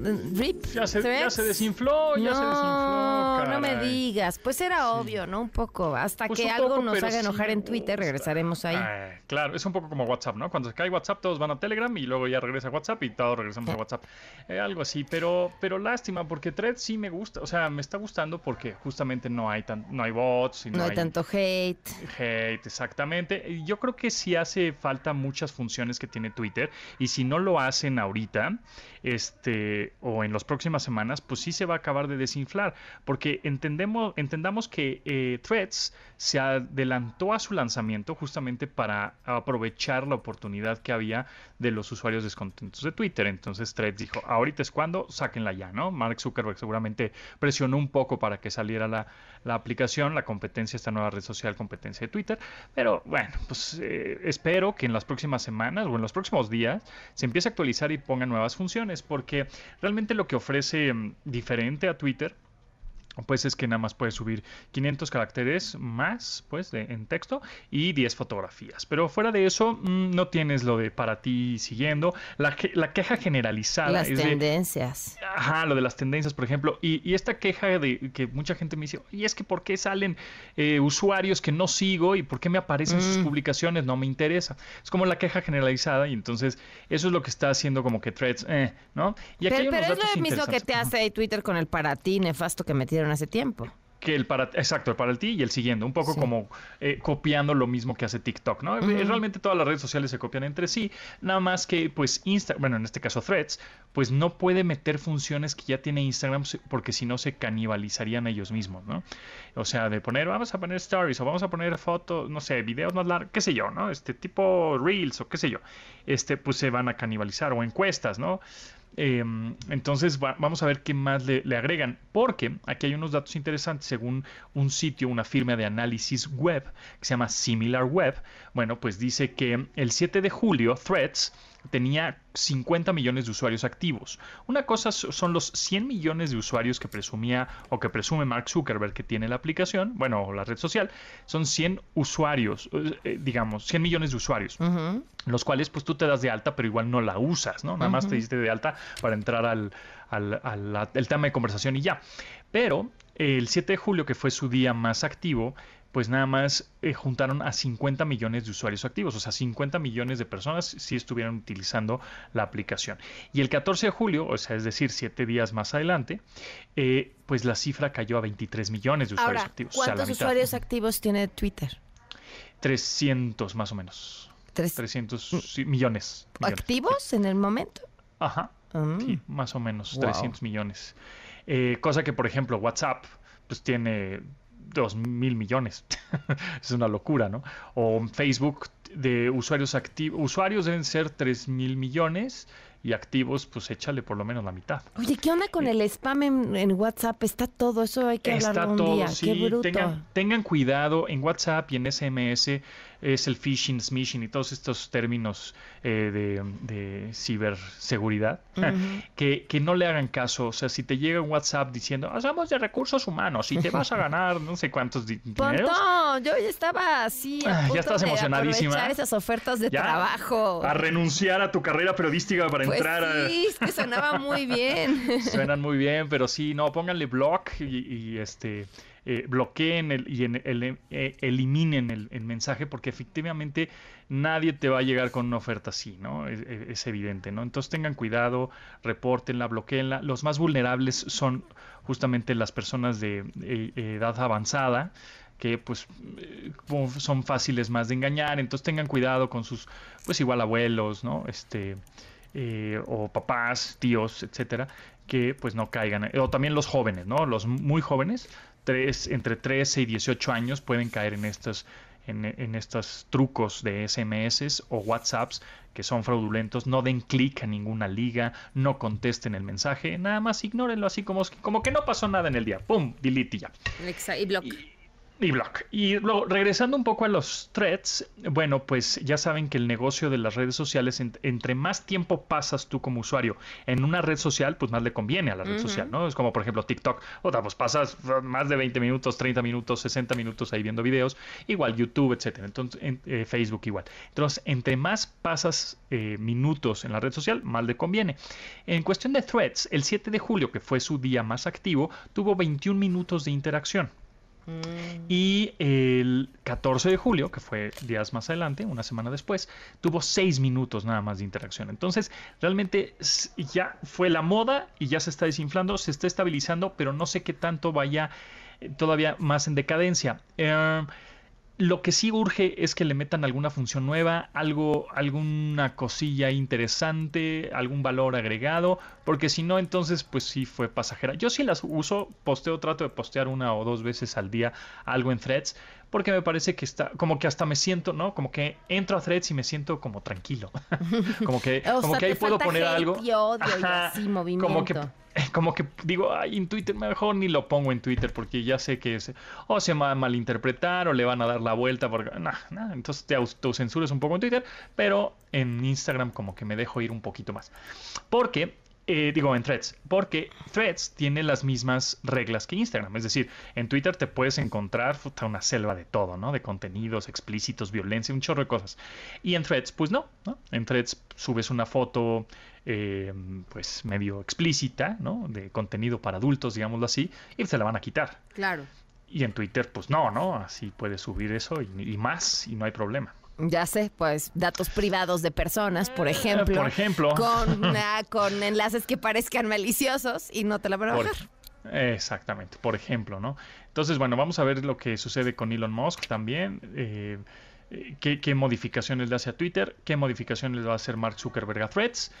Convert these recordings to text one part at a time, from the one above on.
Rip. Ya se, ya ¿threads? se desinfló, ya se desinfló. No, no me digas. Pues era obvio, ¿no? Un poco. Hasta Pues que algo nos haga enojar en Twitter, regresaremos ahí. Ah, claro, es un poco como WhatsApp, ¿no? Cuando se cae WhatsApp, todos van a Telegram y luego ya regresa WhatsApp y todos regresamos a WhatsApp. Eh, algo así, pero, pero lástima, porque Thread sí me gusta. O sea, me está gustando porque justamente no hay, tan, no hay bots y no, no hay tanto hate. Hate, exactamente. Yo creo que sí hace falta muchas funciones que tiene Twitter y si no lo hacen ahorita, este, o en las próximas semanas, pues sí se va a acabar de desinflar, porque entendemos, entendamos que eh, Threads se adelantó a su lanzamiento justamente para aprovechar la oportunidad que había de los usuarios descontentos de Twitter. Entonces Threads dijo, ahorita es cuando, sáquenla ya, ¿no? Mark Zuckerberg seguramente presionó un poco para que saliera la, la aplicación, la competencia, esta nueva red social, competencia de Twitter. Pero bueno, pues eh, espero que en las próximas semanas o en los próximos días se empiece a actualizar y ponga nuevas funciones, porque realmente lo que ofrece mm, diferente a Twitter pues es que nada más puedes subir 500 caracteres más, pues, de- en texto y 10 fotografías. Pero fuera de eso, mm, no tienes lo de para ti siguiendo. La, la queja generalizada Las es de, tendencias. Ajá, lo de las tendencias, por ejemplo. Y, y esta queja de que mucha gente me dice, y es que ¿por qué salen eh, usuarios que no sigo y por qué me aparecen sus Mm. publicaciones? No me interesa. Es como la queja generalizada y entonces eso es lo que está haciendo como que threads, eh, ¿no? Y aquí hay Pero, unos pero es lo mismo que te hace Twitter con el para ti nefasto que metieron hace tiempo. Que el para, exacto, el para el ti y el siguiendo, un poco Sí. como eh, copiando lo mismo que hace TikTok, ¿no? Eh, Realmente todas las redes sociales se copian entre sí, nada más que pues Insta, bueno, en este caso Threads, pues no puede meter funciones que ya tiene Instagram porque si no se canibalizarían ellos mismos, ¿no? O sea, de poner, vamos a poner stories o vamos a poner fotos, no sé, videos más largos, qué sé yo, ¿no? Este tipo reels o qué sé yo, este pues se van a canibalizar o encuestas, ¿no? Eh, entonces va- vamos a ver qué más le, le agregan, porque aquí hay unos datos interesantes según un sitio, una firma de análisis web que se llama Similar Web. Bueno, pues dice que el 7 de julio Threads tenía 50 millones de usuarios activos. Una cosa so- son los 100 millones de usuarios que presumía o que presume Mark Zuckerberg que tiene la aplicación, bueno, o la red social, son 100 usuarios, eh, digamos, 100 millones de usuarios los cuales pues tú te das de alta pero igual no la usas, ¿no? Nada más te diste de alta para entrar al, tema de conversación y ya. Pero el 7 de julio, que fue su día más activo, pues nada más eh, juntaron a 50 millones de usuarios activos, o sea, 50 millones de personas si estuvieran utilizando la aplicación. Y el 14 de julio, o sea, es decir, 7 días más adelante, eh, pues la cifra cayó a 23 millones de usuarios Ahora, activos. o sea, la ¿cuántos usuarios activos tiene Twitter? 300 más o menos. ¿Tres 300 sí, millones. millones. activos en el momento? Ajá. Sí, más o menos, Wow. 300 millones. Eh, cosa que, por ejemplo, WhatsApp, pues tiene 2 mil millones. es una locura, ¿no? O Facebook de usuarios activos, usuarios deben ser 3 mil millones y activos, pues échale por lo menos la mitad. Oye, ¿qué onda con el spam en, en WhatsApp? Está todo, eso hay que Está hablarlo un todo, día. sí, Qué bruto. Tengan, tengan cuidado en WhatsApp y en SMS es el phishing, smishing y todos estos términos eh, de, de ciberseguridad que, que no le hagan caso. O sea, si te llega un WhatsApp diciendo, "Ah, somos de recursos humanos y te vas a ganar no sé cuántos di- dineros. Yo ya estaba así. a Ah, ya estás de emocionadísima. esas ofertas de Ya, trabajo. A renunciar a tu carrera periodística para Pues a... sí, es que sonaba muy bien. Suenan muy bien, pero sí, no, pónganle block y, y, este eh, bloqueen el, y en- el- eh, eliminen el, el mensaje porque efectivamente nadie te va a llegar con una oferta así, ¿no? Es, es- es evidente, ¿no? Entonces tengan cuidado, repórtenla, bloqueenla. Los más vulnerables son justamente las personas de eh, edad avanzada que pues eh, son fáciles más de engañar, entonces tengan cuidado con sus pues igual abuelos, ¿no? Este eh, o papás, tíos, etcétera, que pues no caigan. eh, O también los jóvenes, ¿no? Los muy jóvenes, tres, entre 13 y 18 años, pueden caer en estos, en, en estos trucos de SMS o WhatsApps que son fraudulentos. No den clic a ninguna liga, no contesten el mensaje, nada más ignórenlo así como, como que no pasó nada en el día. ¡Pum! Delete y ya. Y block. Y blog. Y luego, regresando un poco a los threads, bueno, pues ya saben que el negocio de las redes sociales, entre más tiempo pasas tú como usuario en una red social, pues más le conviene a la red social, ¿no? Es como, por ejemplo, TikTok. O sea, pues pasas más de 20 minutos, 30 minutos, 60 minutos ahí viendo videos. Igual YouTube, etcétera. Entonces, en, eh, Facebook igual. Entonces, entre más pasas eh, minutos en la red social, más le conviene. En cuestión de threads, el 7 de julio, que fue su día más activo, tuvo 21 minutos de interacción. Mm. Y el 14 de julio, que fue días más adelante, una semana después, tuvo 6 minutos nada más de interacción. Entonces, realmente ya fue la moda y ya se está desinflando, se está estabilizando, pero no sé qué tanto vaya eh, todavía más en decadencia. Eh, lo que sí urge es que le metan alguna función nueva, algo, alguna cosilla interesante, algún valor agregado, porque si no, entonces pues sí fue pasajera. Yo sí las uso, posteo, trato de postear una o dos veces al día algo en threads, porque me parece que está, como que hasta me siento, ¿no? Como que entro a threads y me siento como tranquilo. como que, como que ahí puedo poner algo. como que como que digo, ay, en Twitter mejor ni lo pongo en Twitter porque ya sé que o se va a malinterpretar o le van a dar la vuelta porque nah, nah, entonces te autocensures un poco en Twitter, pero en Instagram como que me dejo ir un poquito más. Porque eh, digo en threads, porque threads tiene las mismas reglas que Instagram. Es decir, en Twitter te puedes encontrar una selva de todo, ¿no? De contenidos explícitos, violencia, un chorro de cosas. Y en threads, pues no, ¿no? En threads subes una foto, eh, pues medio explícita, ¿no? De contenido para adultos, digámoslo así, y se la van a quitar. Claro. Y en Twitter, pues no, ¿no? Así puedes subir eso y más y no hay problema. Ya sé, pues datos privados de personas, por eh, ejemplo. Por ejemplo. Con, con enlaces que parezcan maliciosos y no te la van a bajar. exactamente, por ejemplo, ¿no? Entonces, bueno, vamos a ver lo que sucede con Elon Musk también. Eh, qué, qué, modificaciones le hace a Twitter, qué modificaciones le va a hacer Mark Zuckerberg a Threads.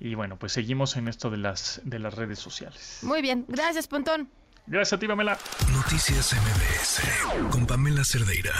Y bueno, pues seguimos en esto de las, de las redes sociales. Muy bien, gracias, Pontón. Gracias a ti, Pamela. Noticias MBS con Pamela Cerdeira.